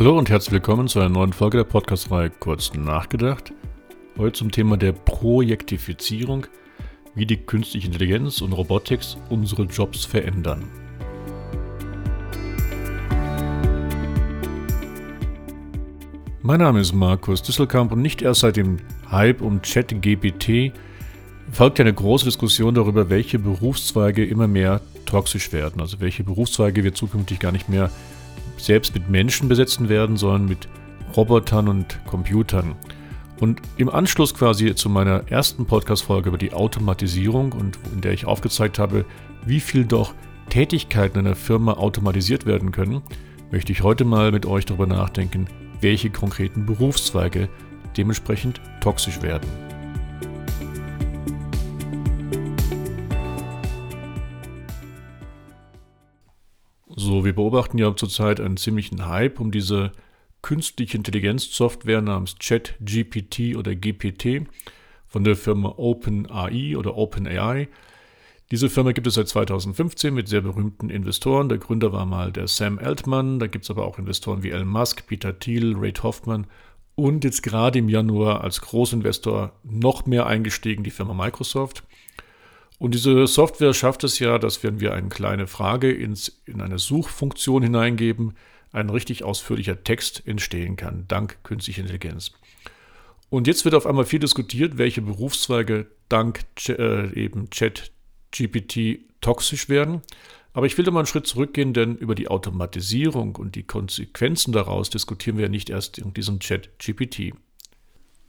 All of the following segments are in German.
Hallo und herzlich willkommen zu einer neuen Folge der Podcast-Reihe Kurz nachgedacht. Heute zum Thema der Projektifizierung, wie die künstliche Intelligenz und Robotics unsere Jobs verändern. Mein Name ist Markus Düsselkamp und nicht erst seit dem Hype um ChatGPT folgt eine große Diskussion darüber, welche Berufszweige immer mehr toxisch werden, also welche Berufszweige wir zukünftig gar nicht mehr selbst mit Menschen besetzen werden, sondern mit Robotern und Computern. Und im Anschluss quasi zu meiner ersten Podcast-Folge über die Automatisierung und in der ich aufgezeigt habe, wie viel doch Tätigkeiten in einer Firma automatisiert werden können, möchte ich heute mal mit euch darüber nachdenken, welche konkreten Berufszweige dementsprechend toxisch werden. So, wir beobachten ja zurzeit einen ziemlichen Hype um diese künstliche Intelligenz-Software namens ChatGPT oder GPT von der Firma OpenAI oder OpenAI. Diese Firma gibt es seit 2015 mit sehr berühmten Investoren. Der Gründer war mal der Sam Altman. Da gibt es aber auch Investoren wie Elon Musk, Peter Thiel, Ray Hoffman und jetzt gerade im Januar als Großinvestor noch mehr eingestiegen die Firma Microsoft. Und diese Software schafft es ja, dass wenn wir eine kleine Frage ins, in eine Suchfunktion hineingeben, ein richtig ausführlicher Text entstehen kann, dank künstlicher Intelligenz. Und jetzt wird auf einmal viel diskutiert, welche Berufszweige dank äh, eben ChatGPT toxisch werden. Aber ich will da mal einen Schritt zurückgehen, denn über die Automatisierung und die Konsequenzen daraus diskutieren wir ja nicht erst in diesem ChatGPT.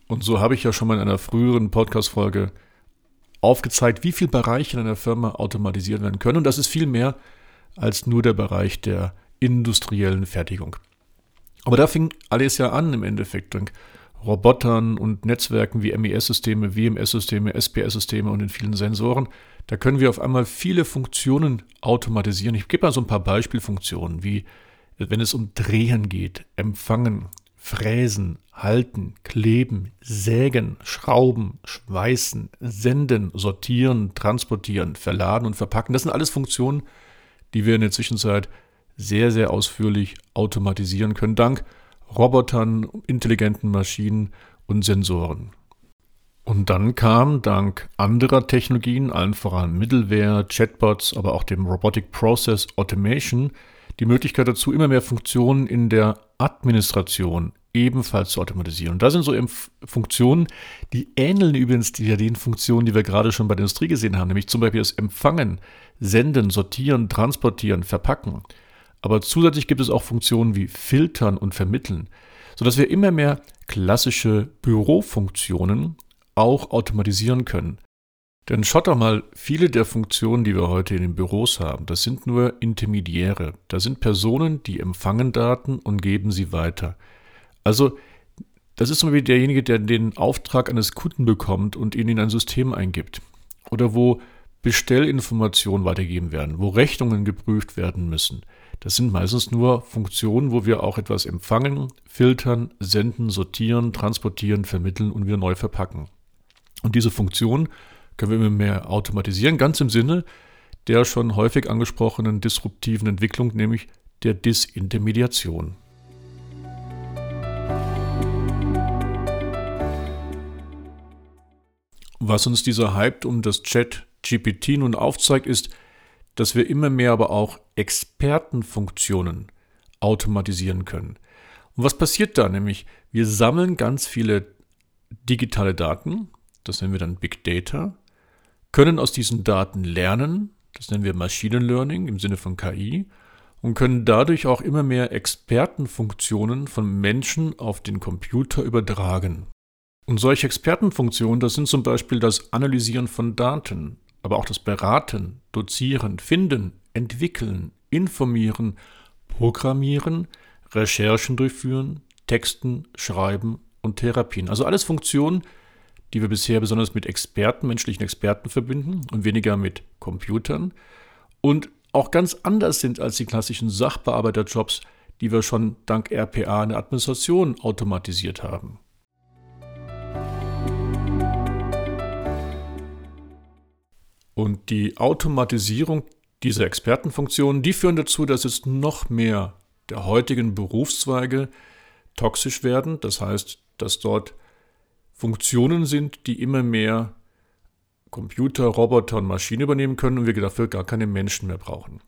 Und so habe ich ja schon mal in einer früheren Podcast-Folge aufgezeigt, wie viele Bereiche in einer Firma automatisiert werden können. Und das ist viel mehr als nur der Bereich der industriellen Fertigung. Aber da fing alles ja an im Endeffekt. Dank Robotern und Netzwerken wie MES-Systeme, WMS-Systeme, SPS-Systeme und den vielen Sensoren. Da können wir auf einmal viele Funktionen automatisieren. Ich gebe mal so ein paar Beispielfunktionen, wie wenn es um Drehen geht, Empfangen, Fräsen, Halten, Kleben, Sägen, Schrauben, Schweißen, Senden, Sortieren, Transportieren, Verladen und Verpacken. Das sind alles Funktionen, die wir in der Zwischenzeit sehr, sehr ausführlich automatisieren können, dank Robotern, intelligenten Maschinen und Sensoren. Und dann kam dank anderer Technologien, allen voran Middleware, Chatbots, aber auch dem Robotic Process Automation, die Möglichkeit dazu, immer mehr Funktionen in der Administration ebenfalls zu automatisieren. Und da sind so Funktionen, die ähneln übrigens den Funktionen, die wir gerade schon bei der Industrie gesehen haben, nämlich zum Beispiel das Empfangen, Senden, Sortieren, Transportieren, Verpacken. Aber zusätzlich gibt es auch Funktionen wie Filtern und Vermitteln, sodass wir immer mehr klassische Bürofunktionen auch automatisieren können. Denn schaut doch mal, viele der Funktionen, die wir heute in den Büros haben, das sind nur Intermediäre. Da sind Personen, die empfangen Daten und geben sie weiter. Also, das ist zum Beispiel derjenige, der den Auftrag eines Kunden bekommt und ihn in ein System eingibt. Oder wo Bestellinformationen weitergegeben werden, wo Rechnungen geprüft werden müssen. Das sind meistens nur Funktionen, wo wir auch etwas empfangen, filtern, senden, sortieren, transportieren, vermitteln und wieder neu verpacken. Und diese Funktionen können wir immer mehr automatisieren, ganz im Sinne der schon häufig angesprochenen disruptiven Entwicklung, nämlich der Disintermediation. Was uns dieser Hype um das Chat GPT nun aufzeigt, ist, dass wir immer mehr aber auch Expertenfunktionen automatisieren können. Und was passiert da? Nämlich, wir sammeln ganz viele digitale Daten, das nennen wir dann Big Data, können aus diesen Daten lernen, das nennen wir Machine Learning im Sinne von KI, und können dadurch auch immer mehr Expertenfunktionen von Menschen auf den Computer übertragen. Und solche Expertenfunktionen, das sind zum Beispiel das Analysieren von Daten, aber auch das Beraten, Dozieren, Finden, Entwickeln, Informieren, Programmieren, Recherchen durchführen, Texten, Schreiben und Therapien. Also alles Funktionen, die wir bisher besonders mit Experten, menschlichen Experten verbinden und weniger mit Computern und auch ganz anders sind als die klassischen Sachbearbeiterjobs, die wir schon dank RPA in der Administration automatisiert haben. Und die Automatisierung dieser Expertenfunktionen, die führen dazu, dass es noch mehr der heutigen Berufszweige toxisch werden. Das heißt, dass dort Funktionen sind, die immer mehr Computer, Roboter und Maschinen übernehmen können und wir dafür gar keine Menschen mehr brauchen.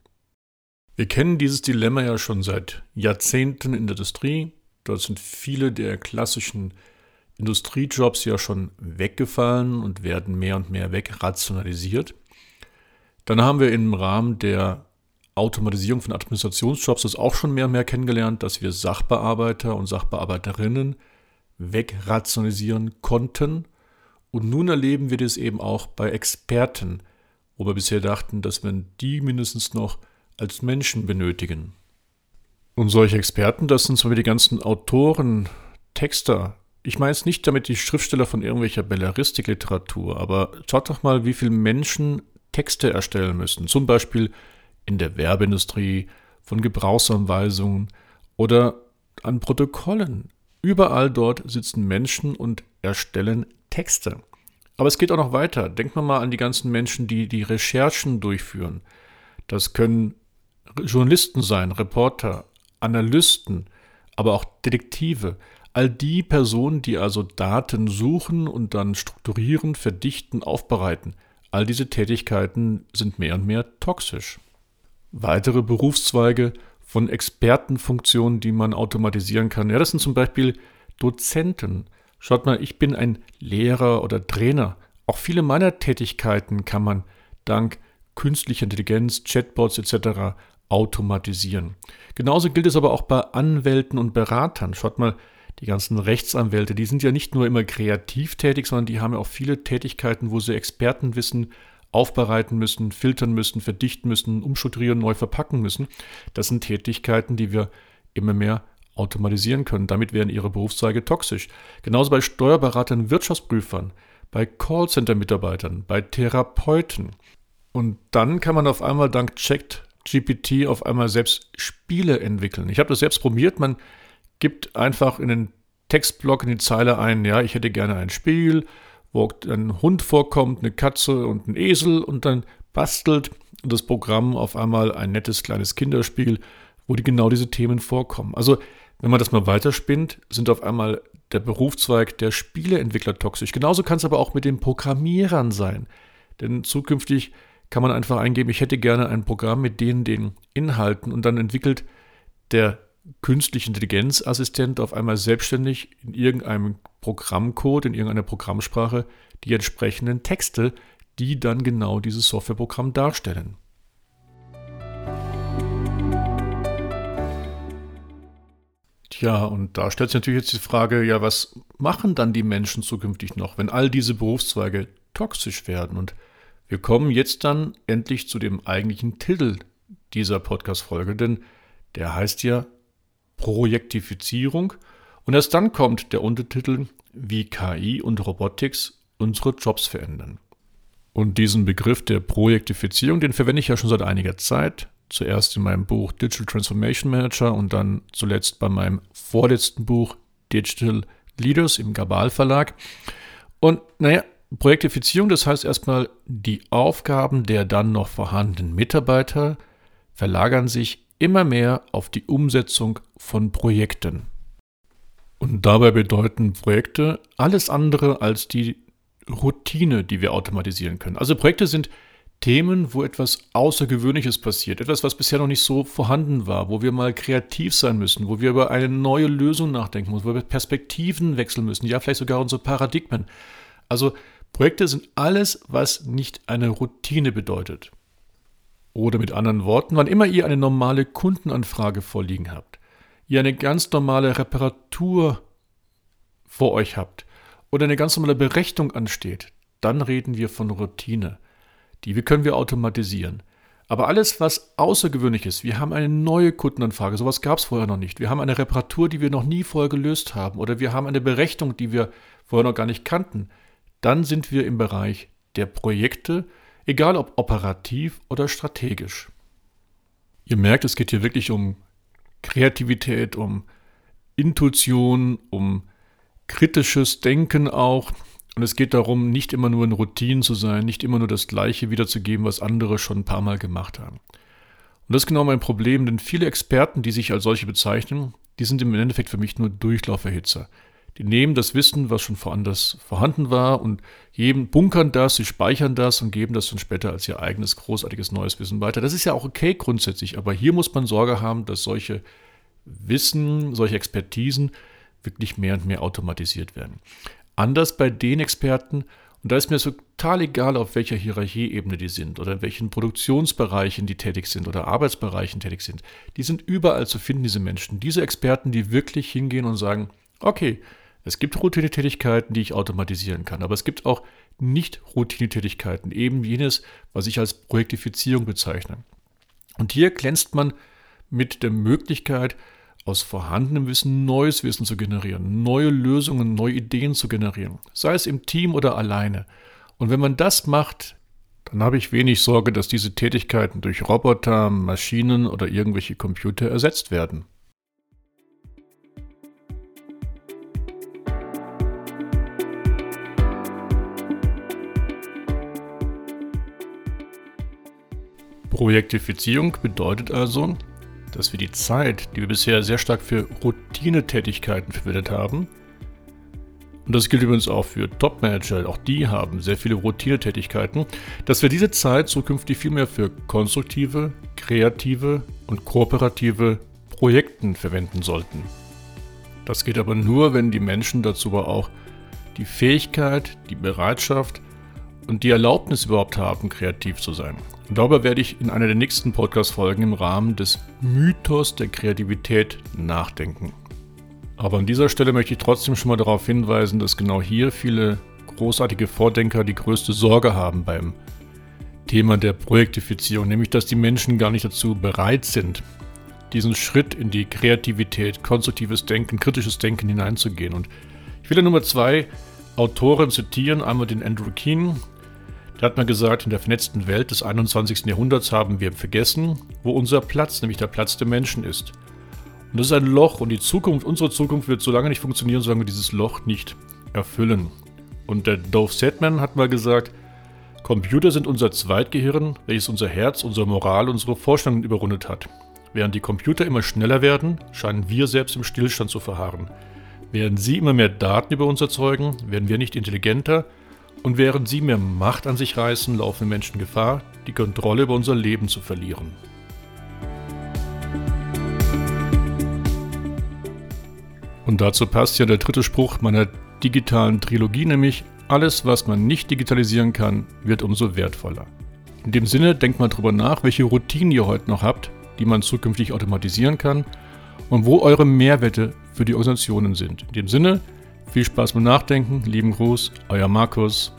Wir kennen dieses Dilemma ja schon seit Jahrzehnten in der Industrie. Dort sind viele der klassischen Industriejobs ja schon weggefallen und werden mehr und mehr wegrationalisiert. Dann haben wir im Rahmen der Automatisierung von Administrationsjobs das auch schon mehr und mehr kennengelernt, dass wir Sachbearbeiter und Sachbearbeiterinnen wegrationalisieren konnten. Und nun erleben wir das eben auch bei Experten, wo wir bisher dachten, dass wir die mindestens noch als Menschen benötigen. Und solche Experten, das sind zum Beispiel die ganzen Autoren, Texter. Ich meine jetzt nicht damit die Schriftsteller von irgendwelcher Belleristik-Literatur, aber schaut doch mal, wie viele Menschen Texte erstellen müssen. Zum Beispiel in der Werbeindustrie, von Gebrauchsanweisungen oder an Protokollen. Überall dort sitzen Menschen und erstellen Texte. Aber es geht auch noch weiter. Denkt man mal an die ganzen Menschen, die die Recherchen durchführen. Das können Journalisten sein, Reporter, Analysten, aber auch Detektive. All die Personen, die also Daten suchen und dann strukturieren, verdichten, aufbereiten. All diese Tätigkeiten sind mehr und mehr toxisch. Weitere Berufszweige von Expertenfunktionen, die man automatisieren kann. Ja, das sind zum Beispiel Dozenten. Schaut mal, ich bin ein Lehrer oder Trainer. Auch viele meiner Tätigkeiten kann man dank künstlicher Intelligenz, Chatbots etc. automatisieren. Genauso gilt es aber auch bei Anwälten und Beratern. Schaut mal, die ganzen Rechtsanwälte, die sind ja nicht nur immer kreativ tätig, sondern die haben ja auch viele Tätigkeiten, wo sie Expertenwissen aufbereiten müssen, filtern müssen, verdichten müssen, umstrukturieren, neu verpacken müssen. Das sind Tätigkeiten, die wir immer mehr automatisieren können. Damit werden ihre Berufszweige toxisch. Genauso bei Steuerberatern, Wirtschaftsprüfern, bei Callcenter-Mitarbeitern, bei Therapeuten. Und dann kann man auf einmal dank Checked GPT auf einmal selbst Spiele entwickeln. Ich habe das selbst probiert. Man gibt einfach in den Textblock in die Zeile ein, ja, ich hätte gerne ein Spiel wo ein Hund vorkommt, eine Katze und ein Esel und dann bastelt das Programm auf einmal ein nettes kleines Kinderspiel, wo die genau diese Themen vorkommen. Also, wenn man das mal weiterspinnt, sind auf einmal der Berufszweig der Spieleentwickler toxisch. Genauso kann es aber auch mit den Programmierern sein. Denn zukünftig kann man einfach eingeben, ich hätte gerne ein Programm mit denen den Inhalten und dann entwickelt der künstliche Intelligenzassistent auf einmal selbstständig in irgendeinem Programmcode, in irgendeiner Programmsprache die entsprechenden Texte, die dann genau dieses Softwareprogramm darstellen. Tja, und da stellt sich natürlich jetzt die Frage, ja, was machen dann die Menschen zukünftig noch, wenn all diese Berufszweige toxisch werden? Und wir kommen jetzt dann endlich zu dem eigentlichen Titel dieser Podcast-Folge, denn der heißt ja Projektifizierung und erst dann kommt der Untertitel, wie KI und Robotics unsere Jobs verändern. Und diesen Begriff der Projektifizierung, den verwende ich ja schon seit einiger Zeit. Zuerst in meinem Buch Digital Transformation Manager und dann zuletzt bei meinem vorletzten Buch Digital Leaders im Gabal Verlag. Und naja, Projektifizierung, das heißt erstmal, die Aufgaben der dann noch vorhandenen Mitarbeiter verlagern sich immer mehr auf die Umsetzung von Projekten. Und dabei bedeuten Projekte alles andere als die Routine, die wir automatisieren können. Also Projekte sind Themen, wo etwas Außergewöhnliches passiert, etwas, was bisher noch nicht so vorhanden war, wo wir mal kreativ sein müssen, wo wir über eine neue Lösung nachdenken müssen, wo wir Perspektiven wechseln müssen, ja vielleicht sogar unsere Paradigmen. Also Projekte sind alles, was nicht eine Routine bedeutet. Oder mit anderen Worten, wann immer ihr eine normale Kundenanfrage vorliegen habt, ihr eine ganz normale Reparatur vor euch habt oder eine ganz normale Berechnung ansteht, dann reden wir von Routine. Die können wir automatisieren. Aber alles, was außergewöhnlich ist, wir haben eine neue Kundenanfrage, sowas gab es vorher noch nicht. Wir haben eine Reparatur, die wir noch nie vorher gelöst haben, oder wir haben eine Berechnung, die wir vorher noch gar nicht kannten, dann sind wir im Bereich der Projekte egal ob operativ oder strategisch. Ihr merkt, es geht hier wirklich um Kreativität, um Intuition, um kritisches Denken auch. Und es geht darum, nicht immer nur in Routinen zu sein, nicht immer nur das Gleiche wiederzugeben, was andere schon ein paar Mal gemacht haben. Und das ist genau mein Problem, denn viele Experten, die sich als solche bezeichnen, die sind im Endeffekt für mich nur Durchlauferhitzer. Die nehmen das Wissen, was schon woanders vorhanden war, und geben, bunkern das, sie speichern das und geben das dann später als ihr eigenes großartiges neues Wissen weiter. Das ist ja auch okay grundsätzlich, aber hier muss man Sorge haben, dass solche Wissen, solche Expertisen wirklich mehr und mehr automatisiert werden. Anders bei den Experten, und da ist mir total egal, auf welcher Hierarchieebene die sind oder in welchen Produktionsbereichen die tätig sind oder Arbeitsbereichen tätig sind. Die sind überall zu finden, diese Menschen. Diese Experten, die wirklich hingehen und sagen, okay, es gibt Routine-Tätigkeiten, die ich automatisieren kann, aber es gibt auch nicht-Routine-Tätigkeiten, eben jenes, was ich als Projektifizierung bezeichne. Und hier glänzt man mit der Möglichkeit, aus vorhandenem Wissen neues Wissen zu generieren, neue Lösungen, neue Ideen zu generieren, sei es im Team oder alleine. Und wenn man das macht, dann habe ich wenig Sorge, dass diese Tätigkeiten durch Roboter, Maschinen oder irgendwelche Computer ersetzt werden. Projektifizierung bedeutet also, dass wir die Zeit, die wir bisher sehr stark für Routinetätigkeiten verwendet haben, und das gilt übrigens auch für Top-Manager, auch die haben sehr viele Routinetätigkeiten, dass wir diese Zeit zukünftig viel mehr für konstruktive, kreative und kooperative Projekten verwenden sollten. Das geht aber nur, wenn die Menschen dazu aber auch die Fähigkeit, die Bereitschaft und die Erlaubnis überhaupt haben, kreativ zu sein. Und darüber werde ich in einer der nächsten Podcast-Folgen im Rahmen des Mythos der Kreativität nachdenken. Aber an dieser Stelle möchte ich trotzdem schon mal darauf hinweisen, dass genau hier viele großartige Vordenker die größte Sorge haben beim Thema der Projektifizierung, nämlich dass die Menschen gar nicht dazu bereit sind, diesen Schritt in die Kreativität, konstruktives Denken, kritisches Denken hineinzugehen. Und ich will ja Nummer zwei Autoren zitieren, einmal den Andrew Keen, da hat man gesagt, in der vernetzten Welt des 21. Jahrhunderts haben wir vergessen, wo unser Platz, nämlich der Platz der Menschen ist. Und das ist ein Loch und die Zukunft, unsere Zukunft wird so lange nicht funktionieren, solange wir dieses Loch nicht erfüllen. Und der Dove Sedman hat mal gesagt, Computer sind unser Zweitgehirn, welches unser Herz, unsere Moral, unsere Vorstellungen überrundet hat. Während die Computer immer schneller werden, scheinen wir selbst im Stillstand zu verharren. Während sie immer mehr Daten über uns erzeugen, werden wir nicht intelligenter, und während sie mehr Macht an sich reißen, laufen Menschen Gefahr, die Kontrolle über unser Leben zu verlieren. Und dazu passt ja der dritte Spruch meiner digitalen Trilogie, nämlich alles, was man nicht digitalisieren kann, wird umso wertvoller. In dem Sinne, denkt mal drüber nach, welche Routinen ihr heute noch habt, die man zukünftig automatisieren kann und wo eure Mehrwerte für die Organisationen sind. In dem Sinne, viel Spaß beim Nachdenken, lieben Gruß, euer Markus.